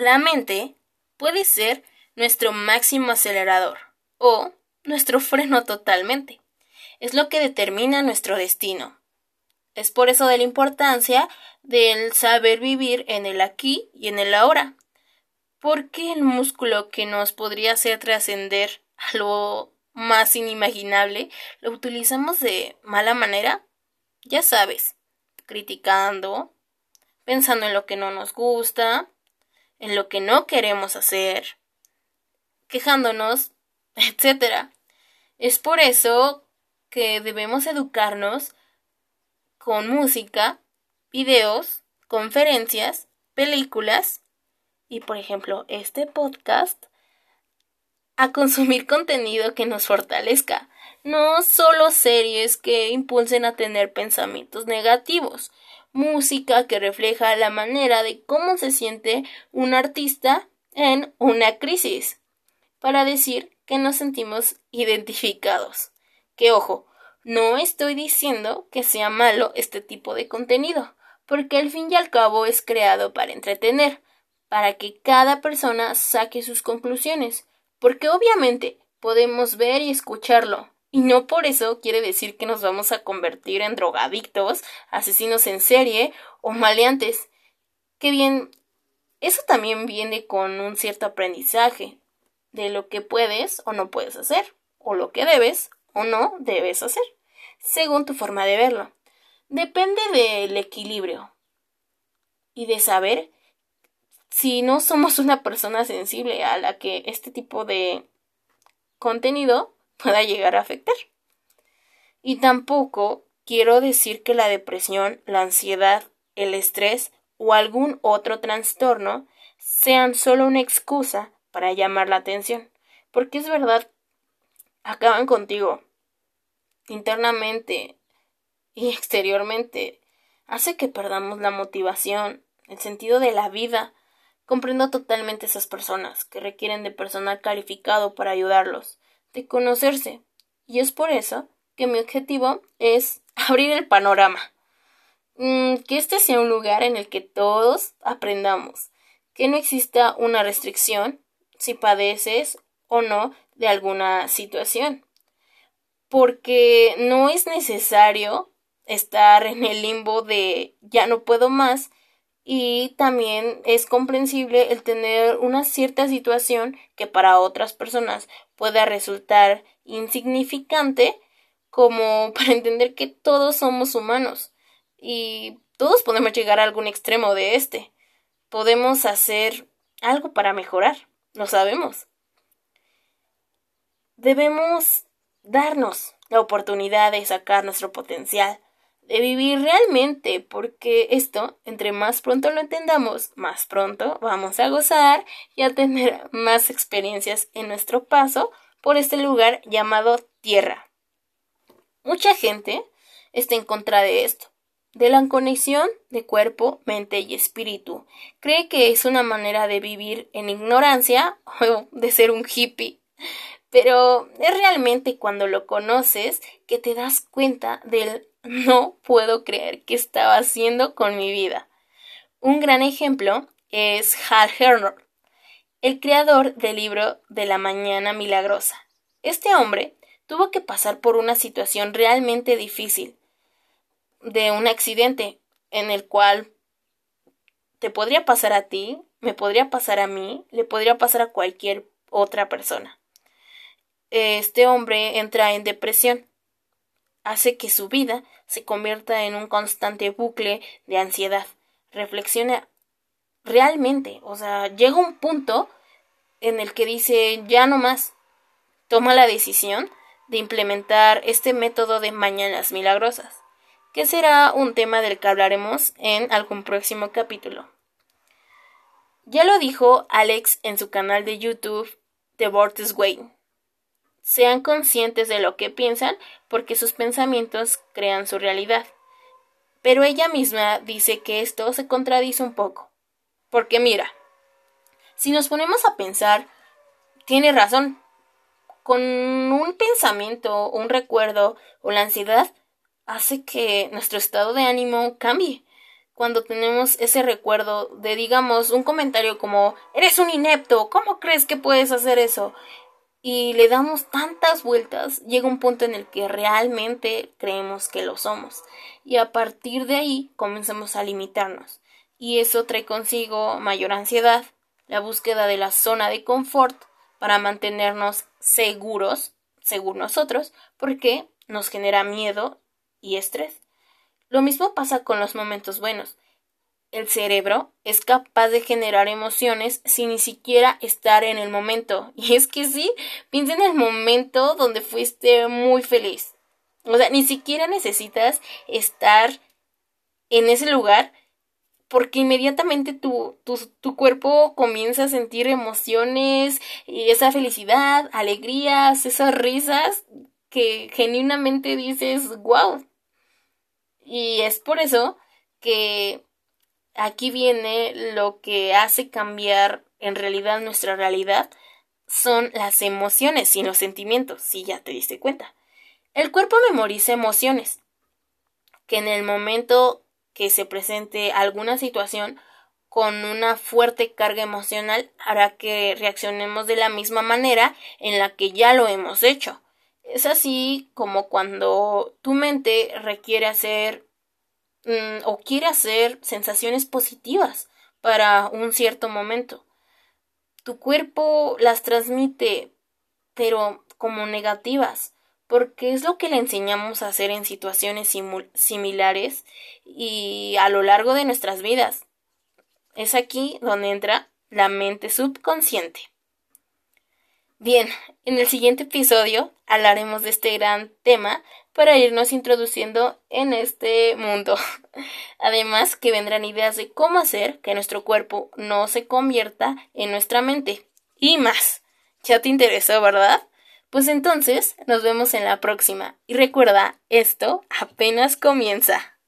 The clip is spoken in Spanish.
La mente puede ser nuestro máximo acelerador o nuestro freno totalmente. Es lo que determina nuestro destino. Es por eso de la importancia del saber vivir en el aquí y en el ahora. Porque el músculo que nos podría hacer trascender a lo más inimaginable lo utilizamos de mala manera? Ya sabes, criticando, pensando en lo que no nos gusta, en lo que no queremos hacer, quejándonos, etc. Es por eso que debemos educarnos con música, videos, conferencias, películas y, por ejemplo, este podcast a consumir contenido que nos fortalezca, no solo series que impulsen a tener pensamientos negativos, música que refleja la manera de cómo se siente un artista en una crisis, para decir que nos sentimos identificados. Que ojo, no estoy diciendo que sea malo este tipo de contenido, porque al fin y al cabo es creado para entretener, para que cada persona saque sus conclusiones, porque obviamente podemos ver y escucharlo, y no por eso quiere decir que nos vamos a convertir en drogadictos, asesinos en serie o maleantes. Que bien, eso también viene con un cierto aprendizaje de lo que puedes o no puedes hacer, o lo que debes o no debes hacer, según tu forma de verlo. Depende del equilibrio y de saber si no somos una persona sensible a la que este tipo de contenido pueda llegar a afectar. Y tampoco quiero decir que la depresión, la ansiedad, el estrés o algún otro trastorno sean solo una excusa para llamar la atención, porque es verdad, acaban contigo internamente y exteriormente, hace que perdamos la motivación, el sentido de la vida. Comprendo totalmente esas personas que requieren de personal calificado para ayudarlos, de conocerse, y es por eso que mi objetivo es abrir el panorama. Mm, que este sea un lugar en el que todos aprendamos, que no exista una restricción si padeces o no de alguna situación. Porque no es necesario estar en el limbo de ya no puedo más y también es comprensible el tener una cierta situación que para otras personas pueda resultar insignificante como para entender que todos somos humanos y todos podemos llegar a algún extremo de este. Podemos hacer algo para mejorar lo sabemos. Debemos darnos la oportunidad de sacar nuestro potencial, de vivir realmente, porque esto, entre más pronto lo entendamos, más pronto vamos a gozar y a tener más experiencias en nuestro paso por este lugar llamado Tierra. Mucha gente está en contra de esto, de la conexión de cuerpo, mente y espíritu. Cree que es una manera de vivir en ignorancia o de ser un hippie. Pero es realmente cuando lo conoces que te das cuenta del no puedo creer que estaba haciendo con mi vida. Un gran ejemplo es Hal Herner, el creador del libro de la mañana milagrosa. Este hombre tuvo que pasar por una situación realmente difícil de un accidente en el cual te podría pasar a ti, me podría pasar a mí, le podría pasar a cualquier otra persona. Este hombre entra en depresión, hace que su vida se convierta en un constante bucle de ansiedad. Reflexiona realmente, o sea, llega un punto en el que dice ya no más. Toma la decisión de implementar este método de mañanas milagrosas que será un tema del que hablaremos en algún próximo capítulo. Ya lo dijo Alex en su canal de YouTube The Vortex Way. Sean conscientes de lo que piensan porque sus pensamientos crean su realidad. Pero ella misma dice que esto se contradice un poco. Porque mira, si nos ponemos a pensar, tiene razón. Con un pensamiento, un recuerdo o la ansiedad hace que nuestro estado de ánimo cambie. cuando tenemos ese recuerdo de, digamos, un comentario como, eres un inepto, ¿cómo crees que puedes hacer eso? Y le damos tantas vueltas, llega un punto en el que realmente creemos que lo somos. Y a partir de ahí comenzamos a limitarnos. Y eso trae consigo mayor ansiedad, la búsqueda de la zona de confort para mantenernos seguros, según nosotros, porque nos genera miedo y estrés. Lo mismo pasa con los momentos buenos. El cerebro es capaz de generar emociones sin ni siquiera estar en el momento. Y es que sí, piensa en el momento donde fuiste muy feliz. O sea, ni siquiera necesitas estar en ese lugar porque inmediatamente tu, tu, tu, cuerpo comienza a sentir emociones, y esa felicidad, alegrías, esas risas que genuinamente dices, wow, y es por eso que aquí viene lo que hace cambiar en realidad nuestra realidad son las emociones y los sentimientos, si ya te diste cuenta. El cuerpo memoriza emociones, que en el momento que se presente alguna situación con una fuerte carga emocional hará que reaccionemos de la misma manera en la que ya lo hemos hecho. Es así como cuando tu mente requiere hacer mm, o quiere hacer sensaciones positivas para un cierto momento. Tu cuerpo las transmite, pero como negativas, porque es lo que le enseñamos a hacer en situaciones similares y a lo largo de nuestras vidas. Es aquí donde entra la mente subconsciente. Bien, en el siguiente episodio hablaremos de este gran tema para irnos introduciendo en este mundo. Además que vendrán ideas de cómo hacer que nuestro cuerpo no se convierta en nuestra mente. Y más. ¿Ya te interesó, verdad? Pues entonces nos vemos en la próxima. Y recuerda, esto apenas comienza.